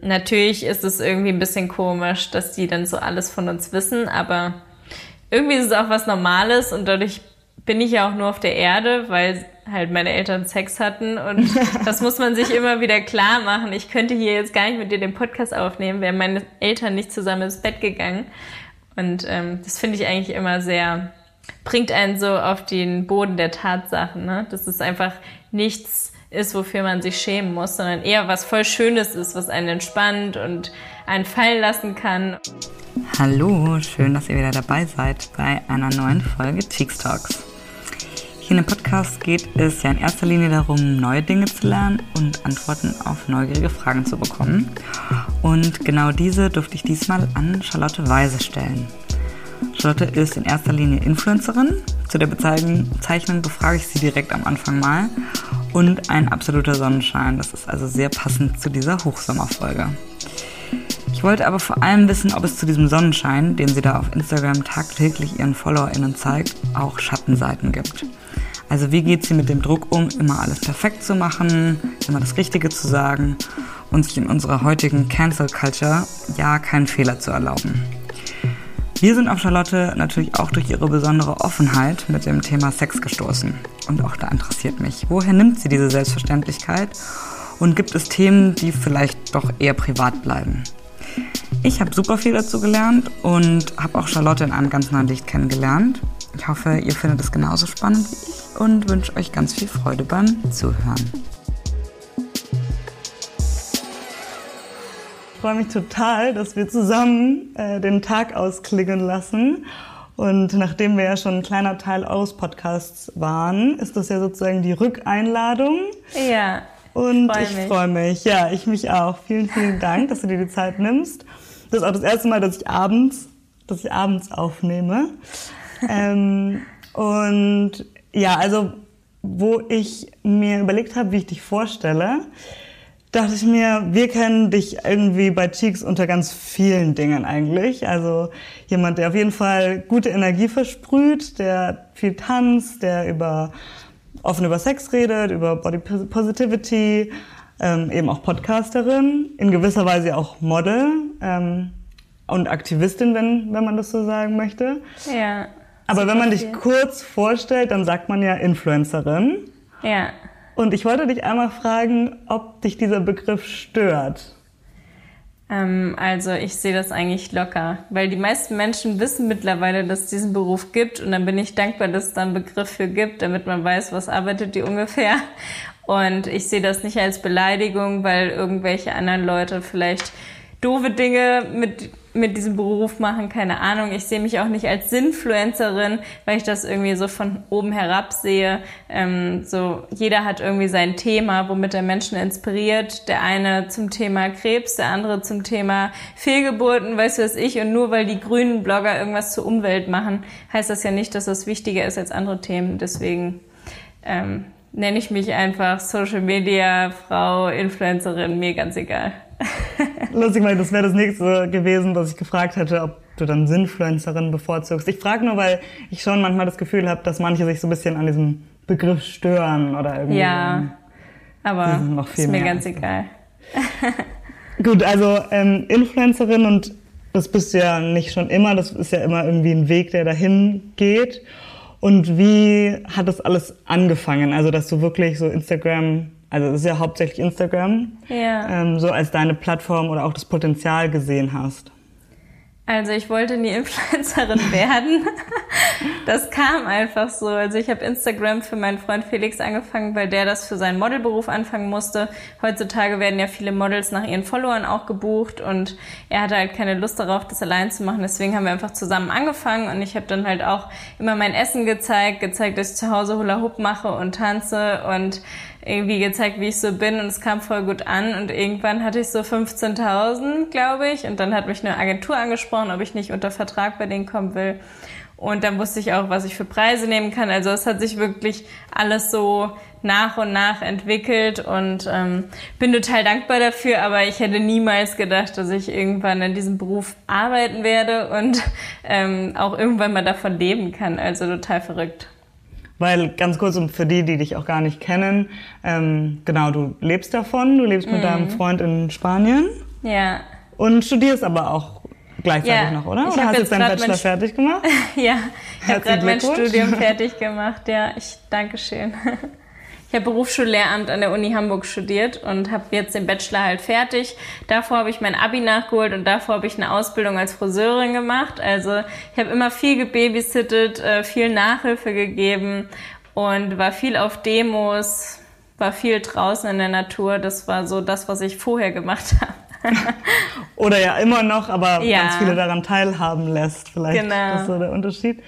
natürlich ist es irgendwie ein bisschen komisch, dass die dann so alles von uns wissen, aber irgendwie ist es auch was Normales und dadurch bin ich ja auch nur auf der Erde, weil halt meine Eltern Sex hatten und das muss man sich immer wieder klar machen. Ich könnte hier jetzt gar nicht mit dir den Podcast aufnehmen, wären meine Eltern nicht zusammen ins Bett gegangen. Und ähm, das finde ich eigentlich immer sehr, bringt einen so auf den Boden der Tatsachen, ne? dass es einfach nichts ist, wofür man sich schämen muss, sondern eher was voll Schönes ist, was einen entspannt und einen fallen lassen kann. Hallo, schön, dass ihr wieder dabei seid bei einer neuen Folge Cheeks Talks. Hier in dem Podcast geht es ja in erster Linie darum, neue Dinge zu lernen und Antworten auf neugierige Fragen zu bekommen. Und genau diese durfte ich diesmal an Charlotte Weise stellen. Charlotte ist in erster Linie Influencerin. Zu der Bezeichnung befrage ich sie direkt am Anfang mal. Und ein absoluter Sonnenschein. Das ist also sehr passend zu dieser Hochsommerfolge. Ich wollte aber vor allem wissen, ob es zu diesem Sonnenschein, den sie da auf Instagram tagtäglich ihren FollowerInnen zeigt, auch Schattenseiten gibt. Also wie geht sie mit dem Druck um, immer alles perfekt zu machen, immer das Richtige zu sagen und sich in unserer heutigen Cancel Culture ja keinen Fehler zu erlauben. Wir sind auf Charlotte natürlich auch durch ihre besondere Offenheit mit dem Thema Sex gestoßen. Und auch da interessiert mich, woher nimmt sie diese Selbstverständlichkeit und gibt es Themen, die vielleicht doch eher privat bleiben? Ich habe super viel dazu gelernt und habe auch Charlotte in einem ganz neuen Licht kennengelernt. Ich hoffe, ihr findet es genauso spannend wie ich und wünsche euch ganz viel Freude beim Zuhören. Ich freue mich total, dass wir zusammen äh, den Tag ausklingen lassen. Und nachdem wir ja schon ein kleiner Teil eures Podcasts waren, ist das ja sozusagen die Rückeinladung. Ja. Und freu ich freue mich. Ja, ich mich auch. Vielen, vielen Dank, dass du dir die Zeit nimmst. Das ist auch das erste Mal, dass ich abends, dass ich abends aufnehme. ähm, und ja, also wo ich mir überlegt habe, wie ich dich vorstelle, dachte ich mir, wir kennen dich irgendwie bei Cheeks unter ganz vielen Dingen eigentlich. Also jemand, der auf jeden Fall gute Energie versprüht, der viel tanzt, der über offen über Sex redet, über Body Positivity, ähm, eben auch Podcasterin, in gewisser Weise auch Model ähm, und Aktivistin, wenn, wenn man das so sagen möchte. Ja. Aber wenn man dich kurz vorstellt, dann sagt man ja Influencerin. Ja. Und ich wollte dich einmal fragen, ob dich dieser Begriff stört. Ähm, also ich sehe das eigentlich locker, weil die meisten Menschen wissen mittlerweile, dass es diesen Beruf gibt und dann bin ich dankbar, dass es da einen Begriff für gibt, damit man weiß, was arbeitet die ungefähr. Und ich sehe das nicht als Beleidigung, weil irgendwelche anderen Leute vielleicht doofe Dinge mit mit diesem Beruf machen, keine Ahnung. Ich sehe mich auch nicht als Sinfluencerin, weil ich das irgendwie so von oben herab sehe. Ähm, so jeder hat irgendwie sein Thema, womit er Menschen inspiriert. Der eine zum Thema Krebs, der andere zum Thema Fehlgeburten, weißt du was ich. Und nur weil die grünen Blogger irgendwas zur Umwelt machen, heißt das ja nicht, dass das wichtiger ist als andere Themen. Deswegen ähm, nenne ich mich einfach Social Media Frau, Influencerin, mir ganz egal. Lustig, weil das wäre das nächste gewesen, was ich gefragt hätte, ob du dann Sinfluencerin bevorzugst. Ich frage nur, weil ich schon manchmal das Gefühl habe, dass manche sich so ein bisschen an diesem Begriff stören oder irgendwie. Ja, aber ist mir ganz egal. Gut, also ähm, Influencerin und das bist du ja nicht schon immer, das ist ja immer irgendwie ein Weg, der dahin geht. Und wie hat das alles angefangen? Also, dass du wirklich so Instagram also das ist ja hauptsächlich Instagram, ja. ähm, so als deine Plattform oder auch das Potenzial gesehen hast? Also ich wollte nie Influencerin werden. Das kam einfach so. Also ich habe Instagram für meinen Freund Felix angefangen, weil der das für seinen Modelberuf anfangen musste. Heutzutage werden ja viele Models nach ihren Followern auch gebucht und er hatte halt keine Lust darauf, das allein zu machen. Deswegen haben wir einfach zusammen angefangen und ich habe dann halt auch immer mein Essen gezeigt, gezeigt, dass ich zu Hause Hula Hoop mache und tanze und irgendwie gezeigt, wie ich so bin und es kam voll gut an und irgendwann hatte ich so 15.000, glaube ich und dann hat mich eine Agentur angesprochen, ob ich nicht unter Vertrag bei denen kommen will und dann wusste ich auch, was ich für Preise nehmen kann. Also es hat sich wirklich alles so nach und nach entwickelt und ähm, bin total dankbar dafür, aber ich hätte niemals gedacht, dass ich irgendwann in diesem Beruf arbeiten werde und ähm, auch irgendwann mal davon leben kann. Also total verrückt. Weil ganz kurz und für die, die dich auch gar nicht kennen, ähm, genau, du lebst davon, du lebst mit mhm. deinem Freund in Spanien. Ja. Und studierst aber auch gleichzeitig Ja, noch, oder? Oder hast du deinen Bachelor fertig gemacht? Ja, ich habe gerade mein. Studium fertig gemacht. Ja, ich danke schön. Ich habe Berufsschullehramt an der Uni Hamburg studiert und habe jetzt den Bachelor halt fertig. Davor habe ich mein Abi nachgeholt und davor habe ich eine Ausbildung als Friseurin gemacht. Also ich habe immer viel gebabysittet, äh, viel Nachhilfe gegeben und war viel auf Demos, war viel draußen in der Natur. Das war so das, was ich vorher gemacht habe. Oder ja immer noch, aber Ja. ganz viele daran teilhaben lässt. Vielleicht Genau. das ist so der Unterschied.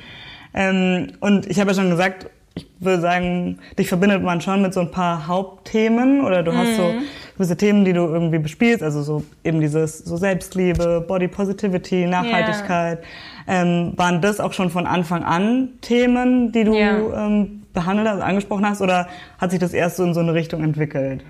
Ähm, und ich habe ja schon gesagt, ich würde sagen, dich verbindet man schon mit so ein paar Hauptthemen oder du hast so Mhm. gewisse Themen, die du irgendwie bespielst, also so eben dieses so Selbstliebe, Body Positivity, Nachhaltigkeit. Ähm, waren das auch schon von Anfang an Themen, die du Ja. ähm, behandelt hast, angesprochen hast, oder hat sich das erst so in so eine Richtung entwickelt?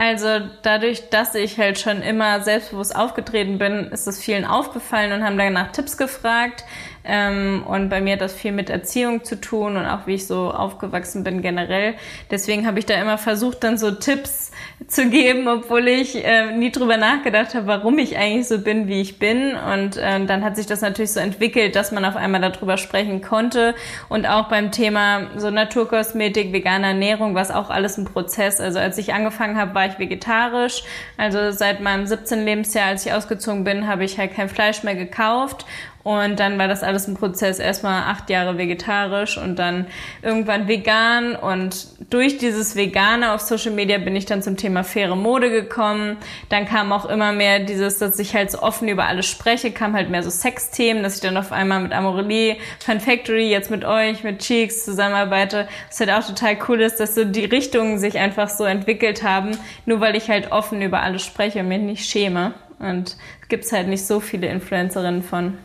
Also dadurch, dass ich halt schon immer selbstbewusst aufgetreten bin, ist es vielen aufgefallen und haben danach Tipps gefragt. Ähm, und bei mir hat das viel mit Erziehung zu tun und auch wie ich so aufgewachsen bin generell. Deswegen habe ich da immer versucht, dann so Tipps zu geben, obwohl ich äh, nie drüber nachgedacht habe, warum ich eigentlich so bin, wie ich bin. Und äh, dann hat sich das natürlich so entwickelt, dass man auf einmal darüber sprechen konnte. Und auch beim Thema so Naturkosmetik, vegane Ernährung war es auch alles ein Prozess. Also als ich angefangen habe, war ich vegetarisch. Also seit meinem 17. Lebensjahr, als ich ausgezogen bin, habe ich halt kein Fleisch mehr gekauft. Und dann war das alles ein Prozess, erstmal acht Jahre vegetarisch und dann irgendwann vegan. Und durch dieses Vegane auf Social Media bin ich dann zum Thema faire Mode gekommen. Dann kam auch immer mehr dieses, dass ich halt so offen über alles spreche, kam halt mehr so Sexthemen, dass ich dann auf einmal mit Amorelie, Fun Factory, jetzt mit euch, mit Cheeks zusammenarbeite. Was halt auch total cool ist, dass so die Richtungen sich einfach so entwickelt haben, nur weil ich halt offen über alles spreche und mich nicht schäme. Und gibt's halt nicht so viele Influencerinnen von.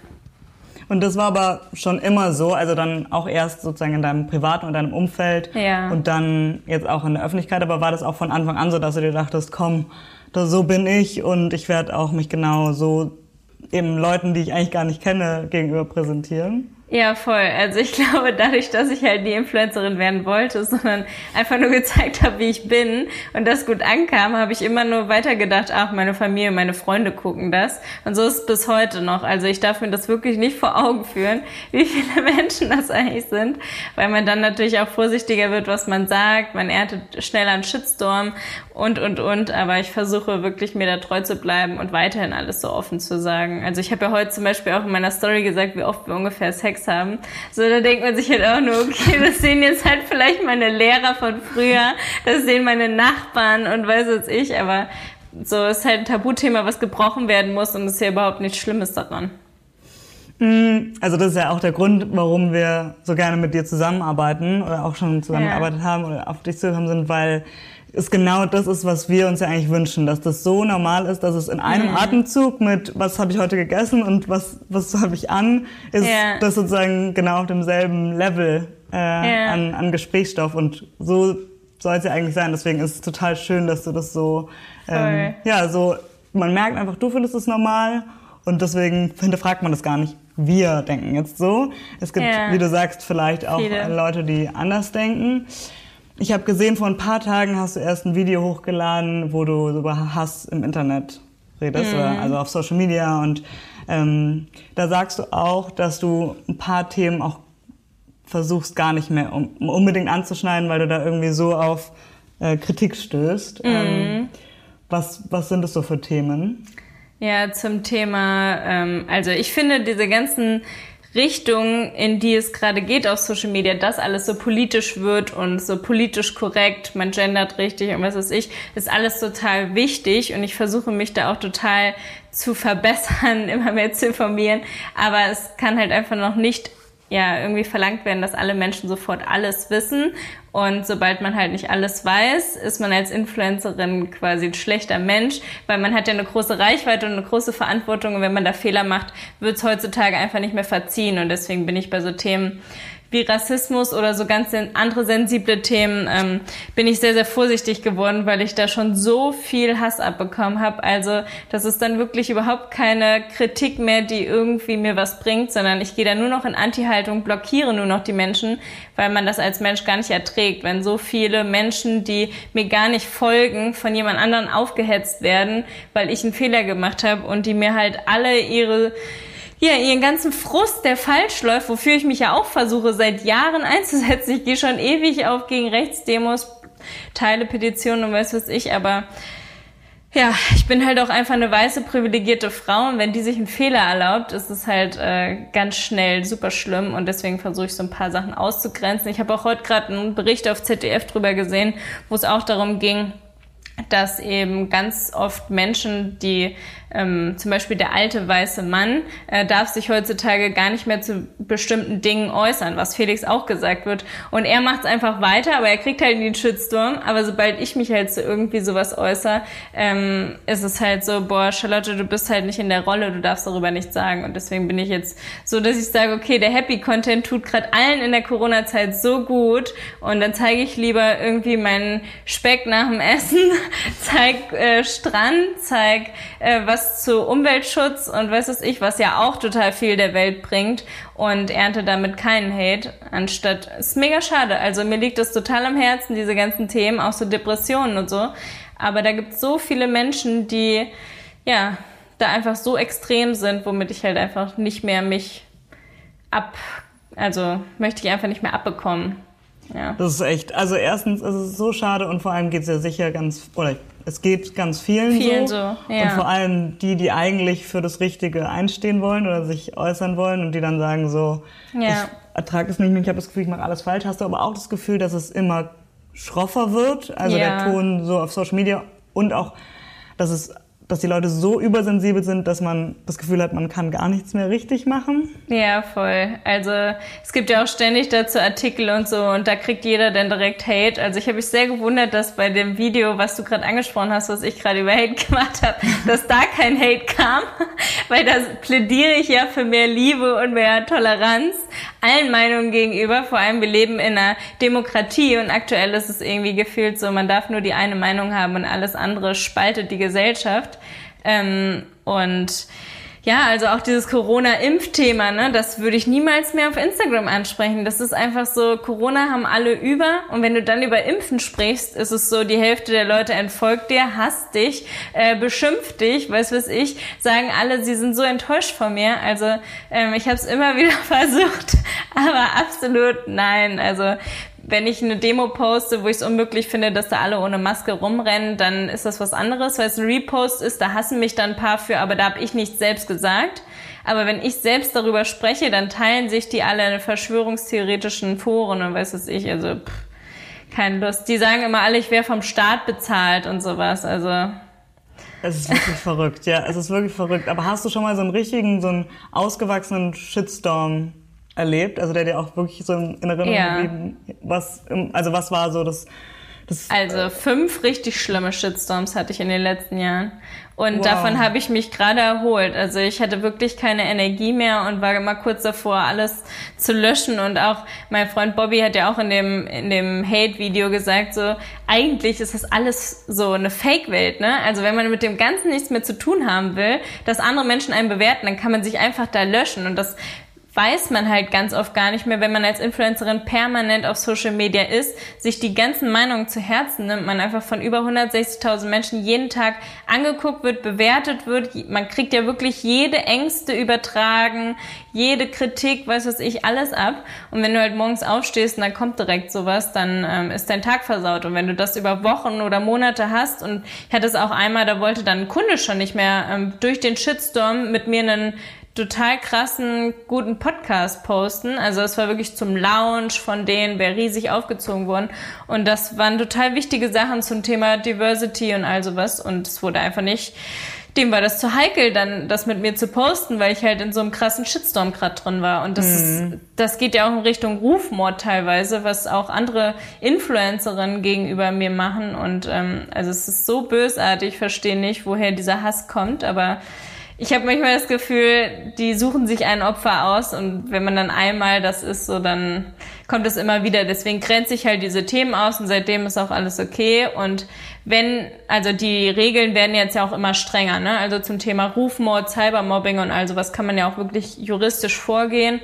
Und das war aber schon immer so, also dann auch erst sozusagen in deinem privaten und deinem Umfeld Ja. und dann jetzt auch in der Öffentlichkeit, aber war das auch von Anfang an so, dass du dir dachtest, komm, das, so bin ich und ich werde auch mich genau so eben Leuten, die ich eigentlich gar nicht kenne, gegenüber präsentieren? Ja, voll. Also ich glaube, dadurch, dass ich halt die Influencerin werden wollte, sondern einfach nur gezeigt habe, wie ich bin und das gut ankam, habe ich immer nur weitergedacht, ach, meine Familie, meine Freunde gucken das. Und so ist es bis heute noch. Also ich darf mir das wirklich nicht vor Augen führen, wie viele Menschen das eigentlich sind, weil man dann natürlich auch vorsichtiger wird, was man sagt. Man erntet schneller einen Shitstorm und, und, und. Aber ich versuche wirklich mir da treu zu bleiben und weiterhin alles so offen zu sagen. Also ich habe ja heute zum Beispiel auch in meiner Story gesagt, wie oft wir ungefähr Sex haben. So, da denkt man sich halt auch nur, okay, das sehen jetzt halt vielleicht meine Lehrer von früher, das sehen meine Nachbarn und weiß jetzt ich, aber so ist halt ein Tabuthema, was gebrochen werden muss und ist ja überhaupt nichts Schlimmes daran. Also das ist ja auch der Grund, warum wir so gerne mit dir zusammenarbeiten oder auch schon zusammengearbeitet haben oder auf dich zugekommen sind, weil es genau das ist, was wir uns ja eigentlich wünschen, dass das so normal ist, dass es in einem Mhm. Atemzug mit was habe ich heute gegessen und was was habe ich an, ist Ja. das sozusagen genau auf demselben Level äh, Ja. an, an Gesprächsstoff und so soll es ja eigentlich sein. Deswegen ist es total schön, dass du das so ähm, Voll. ja so man merkt einfach, du findest es normal und deswegen hinterfragt man das gar nicht. Wir denken jetzt so. Es gibt, Ja. wie du sagst, vielleicht auch Viele. Leute, die anders denken. Ich habe gesehen, vor ein paar Tagen hast du erst ein Video hochgeladen, wo du über Hass im Internet redest, Mhm. oder, also auf Social Media. Und ähm, da sagst du auch, dass du ein paar Themen auch versuchst gar nicht mehr um, unbedingt anzuschneiden, weil du da irgendwie so auf äh, Kritik stößt. Mhm. Ähm, was, was sind das so für Themen? Ja, zum Thema, ähm, also ich finde diese ganzen Richtungen, in die es gerade geht auf Social Media, dass alles so politisch wird und so politisch korrekt, man gendert richtig und was weiß ich, ist alles total wichtig. Und ich versuche mich da auch total zu verbessern, immer mehr zu informieren, aber es kann halt einfach noch nicht ja, irgendwie verlangt werden, dass alle Menschen sofort alles wissen. Und sobald man halt nicht alles weiß, ist man als Influencerin quasi ein schlechter Mensch, weil man hat ja eine große Reichweite und eine große Verantwortung. Und wenn man da Fehler macht, wird es heutzutage einfach nicht mehr verziehen. Und deswegen bin ich bei so Themen wie Rassismus oder so ganz andere sensible Themen ähm, bin ich sehr, sehr vorsichtig geworden, weil ich da schon so viel Hass abbekommen habe. Also das ist dann wirklich überhaupt keine Kritik mehr, die irgendwie mir was bringt, sondern ich gehe da nur noch in Anti-Haltung, blockiere nur noch die Menschen, weil man das als Mensch gar nicht erträgt, wenn so viele Menschen, die mir gar nicht folgen, von jemand anderen aufgehetzt werden, weil ich einen Fehler gemacht habe und die mir halt alle ihre ja, ihren ganzen Frust, der falsch läuft, wofür ich mich ja auch versuche, seit Jahren einzusetzen. Ich gehe schon ewig auf gegen Rechtsdemos, teile Petitionen und weiß was ich, aber ja, ich bin halt auch einfach eine weiße, privilegierte Frau und wenn die sich einen Fehler erlaubt, ist es halt äh, ganz schnell super schlimm und deswegen versuche ich so ein paar Sachen auszugrenzen. Ich habe auch heute gerade einen Bericht auf ZDF drüber gesehen, wo es auch darum ging, dass eben ganz oft Menschen, die ähm, zum Beispiel der alte weiße Mann äh, darf sich heutzutage gar nicht mehr zu bestimmten Dingen äußern, was Felix auch gesagt wird. Und er macht es einfach weiter, aber er kriegt halt den Shitstorm. Aber sobald ich mich halt zu irgendwie sowas äußere, ähm, ist es halt so, boah, Charlotte, du bist halt nicht in der Rolle, du darfst darüber nichts sagen. Und deswegen bin ich jetzt so, dass ich sage, okay, der Happy Content tut gerade allen in der Corona-Zeit so gut und dann zeige ich lieber irgendwie meinen Speck nach dem Essen, zeig äh, Strand, zeig äh, was zu Umweltschutz und was weiß ich, was ja auch total viel der Welt bringt und ernte damit keinen Hate, anstatt, ist mega schade. Also mir liegt das total am Herzen, diese ganzen Themen, auch so Depressionen und so. Aber da gibt es so viele Menschen, die, ja, da einfach so extrem sind, womit ich halt einfach nicht mehr mich ab, also möchte ich einfach nicht mehr abbekommen. Ja. Das ist echt, also erstens ist es so schade und vor allem geht es ja sicher ganz, oder es geht ganz vielen, vielen so. so ja. Und vor allem die, die eigentlich für das Richtige einstehen wollen oder sich äußern wollen und die dann sagen so, ja. ich ertrage es nicht mehr, ich habe das Gefühl, ich mache alles falsch. Hast du aber auch das Gefühl, dass es immer schroffer wird, also ja. der Ton so auf Social Media und auch, dass es dass die Leute so übersensibel sind, dass man das Gefühl hat, man kann gar nichts mehr richtig machen. Ja, voll. Also es gibt ja auch ständig dazu Artikel und so und da kriegt jeder dann direkt Hate. Also ich habe mich sehr gewundert, dass bei dem Video, was du gerade angesprochen hast, was ich gerade über Hate gemacht habe, dass da kein Hate kam, weil da plädiere ich ja für mehr Liebe und mehr Toleranz allen Meinungen gegenüber. Vor allem wir leben in einer Demokratie und aktuell ist es irgendwie gefühlt so, man darf nur die eine Meinung haben und alles andere spaltet die Gesellschaft. Ähm, und ja, also auch dieses Corona-Impfthema, ne, das würde ich niemals mehr auf Instagram ansprechen. Das ist einfach so, Corona haben alle über und wenn du dann über Impfen sprichst, ist es so, die Hälfte der Leute entfolgt dir, hasst dich, äh, beschimpft dich, weiß was ich, sagen alle, sie sind so enttäuscht von mir. Also ähm, ich habe es immer wieder versucht, aber absolut nein. Also wenn ich eine Demo poste, wo ich es unmöglich finde, dass da alle ohne Maske rumrennen, dann ist das was anderes, weil es ein Repost ist, da hassen mich dann ein paar für, aber da habe ich nichts selbst gesagt. Aber wenn ich selbst darüber spreche, dann teilen sich die alle in verschwörungstheoretischen Foren und weiß es ich, also pff, keine Lust. Die sagen immer alle, ich wäre vom Staat bezahlt und sowas, also... Es ist wirklich verrückt, ja, es ist wirklich verrückt. Aber hast du schon mal so einen richtigen, so einen ausgewachsenen Shitstorm erlebt? Also der dir auch wirklich so in Erinnerung ja. geblieben? Was, also was war so das, das also fünf richtig schlimme Shitstorms hatte ich in den letzten Jahren. Und wow. davon habe ich mich gerade erholt. Also ich hatte wirklich keine Energie mehr und war immer kurz davor, alles zu löschen. Und auch mein Freund Bobby hat ja auch in dem, in dem Hate-Video gesagt, so, eigentlich ist das alles so eine Fake-Welt, ne? Also wenn man mit dem Ganzen nichts mehr zu tun haben will, dass andere Menschen einen bewerten, dann kann man sich einfach da löschen. Und das weiß man halt ganz oft gar nicht mehr, wenn man als Influencerin permanent auf Social Media ist, sich die ganzen Meinungen zu Herzen nimmt, man einfach von über 160.000 Menschen jeden Tag angeguckt wird, bewertet wird. Man kriegt ja wirklich jede Ängste übertragen, jede Kritik, weiß was ich, alles ab. Und wenn du halt morgens aufstehst und dann kommt direkt sowas, dann ähm, ist dein Tag versaut. Und wenn du das über Wochen oder Monate hast und ich hatte es auch einmal, da wollte dann ein Kunde schon nicht mehr ähm, durch den Shitstorm mit mir einen total krassen, guten Podcast posten. Also es war wirklich zum Lounge von denen, wäre riesig aufgezogen worden. Und das waren total wichtige Sachen zum Thema Diversity und all sowas. Und es wurde einfach nicht, dem war das zu heikel, dann das mit mir zu posten, weil ich halt in so einem krassen Shitstorm gerade drin war. Und das mhm. ist, das geht ja auch in Richtung Rufmord teilweise, was auch andere Influencerinnen gegenüber mir machen. Und ähm, also es ist so bösartig, ich verstehe nicht, woher dieser Hass kommt, aber ich habe manchmal das Gefühl, die suchen sich ein Opfer aus und wenn man dann einmal das ist, so dann kommt es immer wieder. Deswegen grenze ich halt diese Themen aus und seitdem ist auch alles okay. Und wenn, also die Regeln werden jetzt ja auch immer strenger, ne? Also zum Thema Rufmord, Cybermobbing und all sowas kann man ja auch wirklich juristisch vorgehen.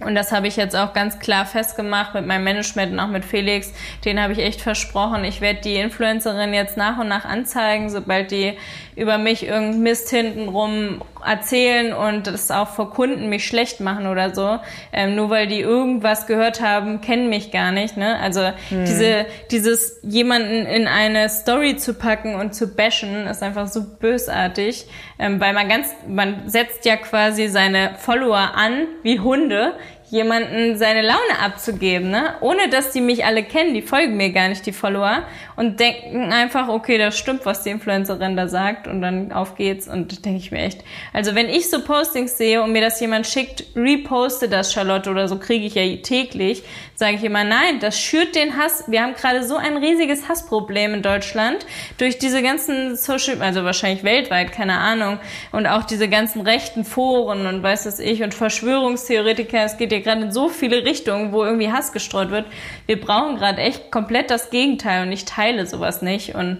Und das habe ich jetzt auch ganz klar festgemacht mit meinem Management und auch mit Felix. Den habe ich echt versprochen. Ich werde die Influencerin jetzt nach und nach anzeigen, sobald die über mich irgendein Mist hintenrum erzählen und das auch vor Kunden mich schlecht machen oder so. Ähm, nur weil die irgendwas gehört haben, kennen mich gar nicht. Ne? Also hm. diese, dieses jemanden in eine Story zu packen und zu bashen, ist einfach so bösartig. Ähm, weil man ganz, man setzt ja quasi seine Follower an wie Hunde jemanden seine Laune abzugeben, ne? Ohne dass die mich alle kennen, die folgen mir gar nicht, die Follower, und denken einfach, okay, das stimmt, was die Influencerin da sagt, und dann auf geht's. Und denke ich mir echt. Also wenn ich so Postings sehe und mir das jemand schickt, reposte das, Charlotte, oder so kriege ich ja täglich, sage ich immer, nein, das schürt den Hass. Wir haben gerade so ein riesiges Hassproblem in Deutschland durch diese ganzen Social, also wahrscheinlich weltweit, keine Ahnung, und auch diese ganzen rechten Foren und weiß es ich und Verschwörungstheoretiker. Es geht ja gerade in so viele Richtungen, wo irgendwie Hass gestreut wird. Wir brauchen gerade echt komplett das Gegenteil und ich teile sowas nicht und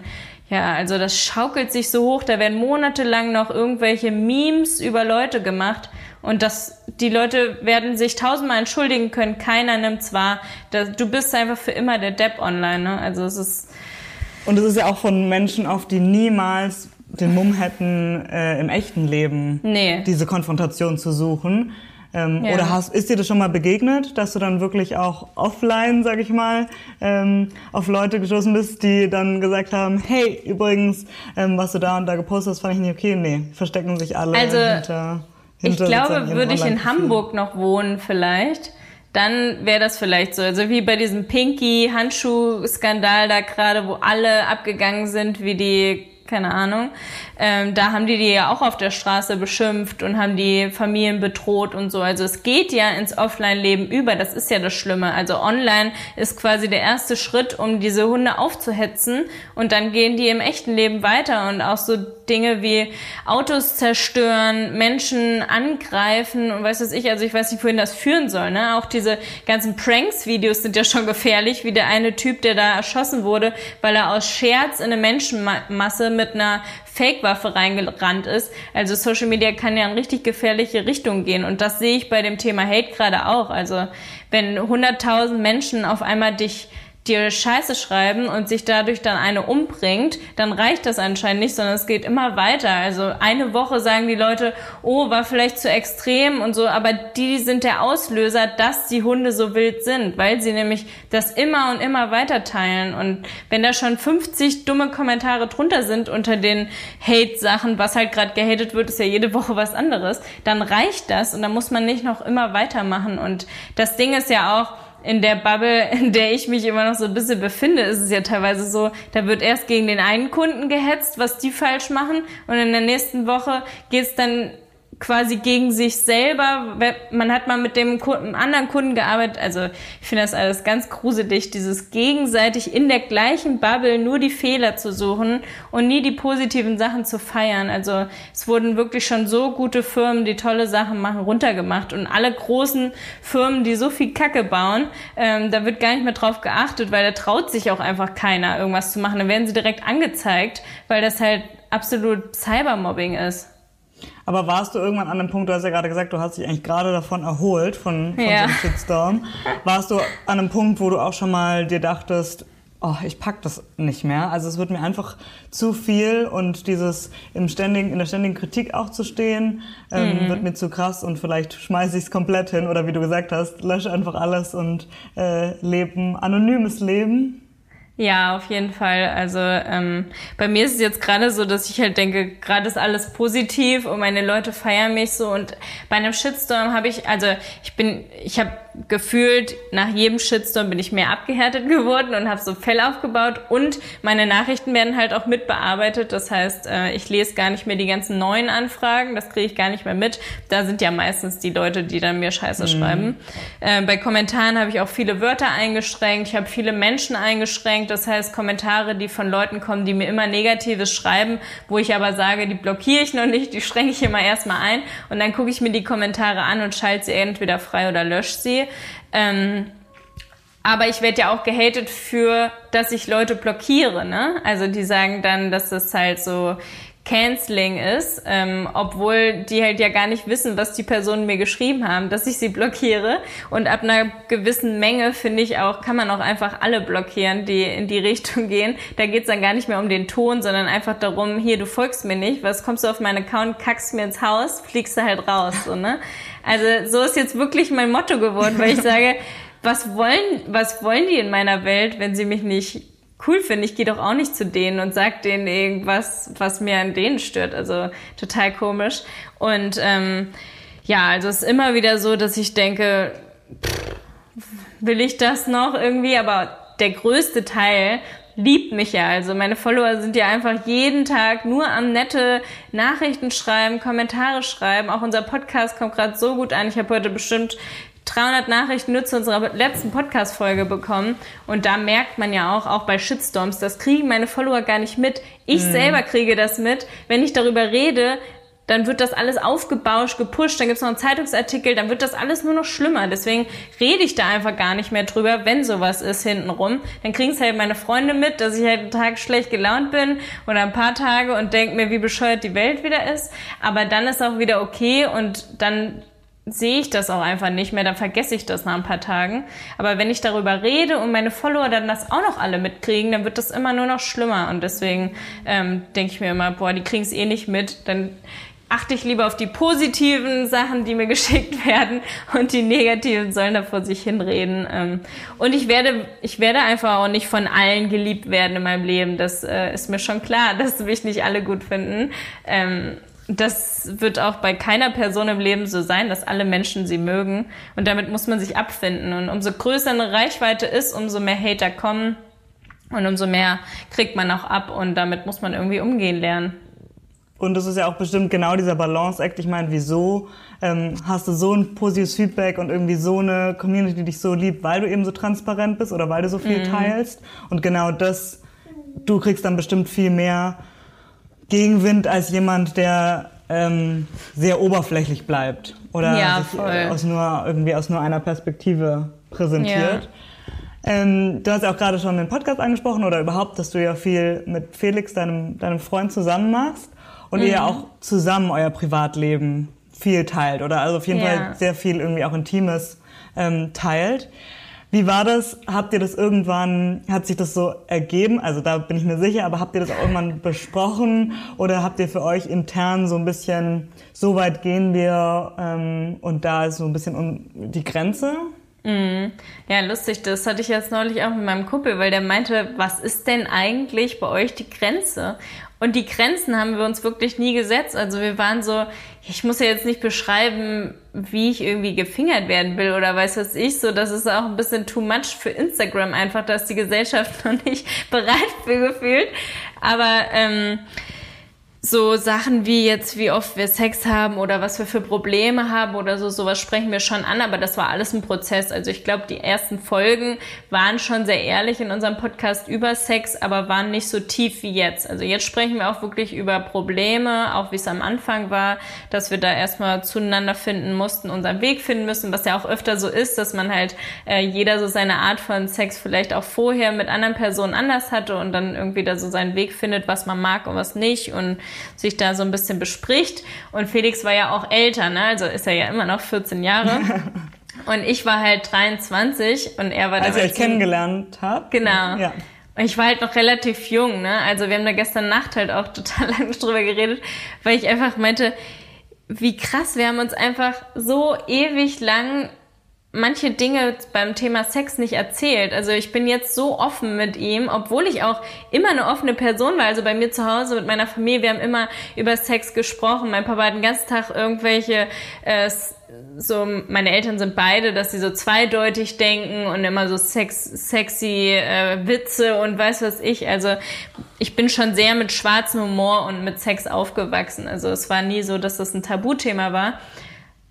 ja, also das schaukelt sich so hoch, da werden monatelang noch irgendwelche Memes über Leute gemacht und das, die Leute werden sich tausendmal entschuldigen können, keiner nimmt's wahr. Du bist einfach für immer der Depp online, ne? Also es ist. Und es ist ja auch von Menschen auf, die niemals den Mumm hätten, äh, im echten Leben nee. diese Konfrontation zu suchen. Ähm, ja. Oder hast, ist dir das schon mal begegnet, dass du dann wirklich auch offline, sag ich mal, ähm, auf Leute gestoßen bist, die dann gesagt haben, hey, übrigens, ähm, was du da und da gepostet hast, fand ich nicht okay. Nee, verstecken sich alle also, hinter, hinter Ich glaube, würde ich in Hamburg noch wohnen vielleicht, dann wäre das vielleicht so. Also wie bei diesem Pinky-Handschuh-Skandal da gerade, wo alle abgegangen sind, wie die keine Ahnung. Ähm, da haben die die ja auch auf der Straße beschimpft und haben die Familien bedroht und so. Also es geht ja ins Offline-Leben über. Das ist ja das Schlimme. Also online ist quasi der erste Schritt, um diese Hunde aufzuhetzen und dann gehen die im echten Leben weiter und auch so Dinge wie Autos zerstören, Menschen angreifen und weiß was ich. Also ich weiß nicht, wohin das führen soll. Ne? Auch diese ganzen Pranks-Videos sind ja schon gefährlich, wie der eine Typ, der da erschossen wurde, weil er aus Scherz in eine Menschenmasse mit einer Fake-Waffe reingerannt ist. Also Social Media kann ja in richtig gefährliche Richtungen gehen. Und das sehe ich bei dem Thema Hate gerade auch. Also wenn 100.000 Menschen auf einmal dich dir Scheiße schreiben und sich dadurch dann eine umbringt, dann reicht das anscheinend nicht, sondern es geht immer weiter. Also eine Woche sagen die Leute, oh, war vielleicht zu extrem und so, aber die sind der Auslöser, dass die Hunde so wild sind, weil sie nämlich das immer und immer weiter teilen. Und wenn da schon 50 dumme Kommentare drunter sind unter den Hate-Sachen, was halt gerade gehatet wird, ist ja jede Woche was anderes, dann reicht das und dann muss man nicht noch immer weitermachen. Und das Ding ist ja auch, in der Bubble, in der ich mich immer noch so ein bisschen befinde, ist es ja teilweise so, da wird erst gegen den einen Kunden gehetzt, was die falsch machen, und in der nächsten Woche geht's dann quasi gegen sich selber. Man hat mal mit dem Kunden, anderen Kunden gearbeitet. Also ich finde das alles ganz gruselig, dieses gegenseitig in der gleichen Bubble nur die Fehler zu suchen und nie die positiven Sachen zu feiern. Also es wurden wirklich schon so gute Firmen, die tolle Sachen machen, runtergemacht. Und alle großen Firmen, die so viel Kacke bauen, ähm, da wird gar nicht mehr drauf geachtet, weil da traut sich auch einfach keiner, irgendwas zu machen. Dann werden sie direkt angezeigt, weil das halt absolut Cybermobbing ist. Aber warst du irgendwann an einem Punkt, du hast ja gerade gesagt, du hast dich eigentlich gerade davon erholt, von, von ja. so einem Shitstorm. Warst du an einem Punkt, wo du auch schon mal dir dachtest, oh, ich pack das nicht mehr. Also es wird mir einfach zu viel und dieses im ständigen, in der ständigen Kritik auch zu stehen, ähm, mhm. wird mir zu krass und vielleicht schmeiße ich es komplett hin oder wie du gesagt hast, lösche einfach alles und äh, leben anonymes Leben. Ja, auf jeden Fall. Also ähm, bei mir ist es jetzt gerade so, dass ich halt denke, gerade ist alles positiv und meine Leute feiern mich so. Und bei einem Shitstorm habe ich, also ich bin, ich habe gefühlt nach jedem Shitstorm bin ich mehr abgehärtet geworden und habe so Fell aufgebaut und meine Nachrichten werden halt auch mitbearbeitet. Das heißt, äh, ich lese gar nicht mehr die ganzen neuen Anfragen, das kriege ich gar nicht mehr mit. Da sind ja meistens die Leute, die dann mir Scheiße mhm. schreiben. Äh, bei Kommentaren habe ich auch viele Wörter eingeschränkt, ich habe viele Menschen eingeschränkt. Das heißt, Kommentare, die von Leuten kommen, die mir immer Negatives schreiben, wo ich aber sage, die blockiere ich noch nicht, die schränke ich immer erstmal ein und dann gucke ich mir die Kommentare an und schalte sie entweder frei oder lösche sie. Ähm, aber ich werde ja auch gehatet für, dass ich Leute blockiere, ne? Also die sagen dann, dass das halt so Canceling ist, ähm, obwohl die halt ja gar nicht wissen, was die Personen mir geschrieben haben, dass ich sie blockiere. Und ab einer gewissen Menge, finde ich auch, kann man auch einfach alle blockieren, die in die Richtung gehen. Da geht's dann gar nicht mehr um den Ton, sondern einfach darum, hier, du folgst mir nicht, was kommst du auf meinen Account, kackst mir ins Haus, fliegst du halt raus. So, ne? Also so ist jetzt wirklich mein Motto geworden, weil ich sage, was wollen, was wollen die in meiner Welt, wenn sie mich nicht cool finden? Ich gehe doch auch nicht zu denen und sag denen irgendwas, was mir an denen stört. Also total komisch. Und ähm, ja, also es ist immer wieder so, dass ich denke, pff, will ich das noch irgendwie? Aber der größte Teil liebt mich ja. Also meine Follower sind ja einfach jeden Tag nur am nette Nachrichten schreiben, Kommentare schreiben. Auch unser Podcast kommt gerade so gut an. Ich habe heute bestimmt 300 Nachrichten nur zu unserer letzten Podcast-Folge bekommen. Und da merkt man ja auch, auch bei Shitstorms, das kriegen meine Follower gar nicht mit. Ich mhm. selber kriege das mit, wenn ich darüber rede, dann wird das alles aufgebauscht, gepusht, dann gibt's noch einen Zeitungsartikel, dann wird das alles nur noch schlimmer. Deswegen rede ich da einfach gar nicht mehr drüber, wenn sowas ist hintenrum. Dann kriegen's halt meine Freunde mit, dass ich halt einen Tag schlecht gelaunt bin oder ein paar Tage und denk mir, wie bescheuert die Welt wieder ist. Aber dann ist auch wieder okay und dann sehe ich das auch einfach nicht mehr, dann vergesse ich das nach ein paar Tagen. Aber wenn ich darüber rede und meine Follower dann das auch noch alle mitkriegen, dann wird das immer nur noch schlimmer. Und deswegen ähm, denke ich mir immer, boah, die kriegen es eh nicht mit. Dann achte ich lieber auf die positiven Sachen, die mir geschickt werden und die negativen sollen da vor sich hinreden. Ähm, und ich werde, ich werde einfach auch nicht von allen geliebt werden in meinem Leben. Das äh, ist mir schon klar, dass mich nicht alle gut finden. Ähm, das wird auch bei keiner Person im Leben so sein, dass alle Menschen sie mögen. Und damit muss man sich abfinden. Und umso größer eine Reichweite ist, umso mehr Hater kommen. Und umso mehr kriegt man auch ab. Und damit muss man irgendwie umgehen lernen. Und das ist ja auch bestimmt genau dieser Balance-Act. Ich meine, wieso ähm, hast du so ein positives Feedback und irgendwie so eine Community, die dich so liebt, weil du eben so transparent bist oder weil du so viel mhm. teilst? Und genau das, du kriegst dann bestimmt viel mehr Gegenwind als jemand, der ähm, sehr oberflächlich bleibt oder ja, sich äh, aus nur irgendwie aus nur einer Perspektive präsentiert. Ja. Ähm, du hast ja auch gerade schon den Podcast angesprochen oder überhaupt, dass du ja viel mit Felix, deinem, deinem Freund, zusammen machst und mhm. ihr auch zusammen euer Privatleben viel teilt oder also auf jeden ja. Fall sehr viel irgendwie auch Intimes ähm, teilt. Wie war das? Habt ihr das irgendwann, hat sich das so ergeben? Also da bin ich mir sicher, aber habt ihr das auch irgendwann besprochen oder habt ihr für euch intern so ein bisschen, so weit gehen wir ähm, und da ist so ein bisschen um die Grenze? Mhm. Ja, lustig. Das hatte ich jetzt neulich auch mit meinem Kumpel, weil der meinte, was ist denn eigentlich bei euch die Grenze? Und die Grenzen haben wir uns wirklich nie gesetzt. Also wir waren so, ich muss ja jetzt nicht beschreiben, wie ich irgendwie gefingert werden will oder weiß was ich so. Das ist auch ein bisschen too much für Instagram einfach, dass die Gesellschaft noch nicht bereit für gefühlt. Aber ähm, so Sachen wie jetzt, wie oft wir Sex haben oder was wir für Probleme haben oder so, sowas sprechen wir schon an, aber das war alles ein Prozess. Also ich glaube, die ersten Folgen waren schon sehr ehrlich in unserem Podcast über Sex, aber waren nicht so tief wie jetzt. Also jetzt sprechen wir auch wirklich über Probleme, auch wie es am Anfang war, dass wir da erstmal zueinander finden mussten, unseren Weg finden müssen, was ja auch öfter so ist, dass man halt äh, jeder so seine Art von Sex vielleicht auch vorher mit anderen Personen anders hatte und dann irgendwie da so seinen Weg findet, was man mag und was nicht und sich da so ein bisschen bespricht. Und Felix war ja auch älter, ne? also ist er ja immer noch 14 Jahre. und ich war halt 23 und er war Als ihr euch kennengelernt habt? Genau. Ja. Und ich war halt noch relativ jung, ne? Also wir haben da gestern Nacht halt auch total lange drüber geredet, weil ich einfach meinte, wie krass, wir haben uns einfach so ewig lang manche Dinge beim Thema Sex nicht erzählt. Also ich bin jetzt so offen mit ihm, obwohl ich auch immer eine offene Person war. Also bei mir zu Hause mit meiner Familie, wir haben immer über Sex gesprochen. Mein Papa hat den ganzen Tag irgendwelche äh, so meine Eltern sind beide, dass sie so zweideutig denken und immer so sex, sexy äh, Witze und weiß was ich. Also ich bin schon sehr mit schwarzem Humor und mit Sex aufgewachsen. Also es war nie so, dass das ein Tabuthema war.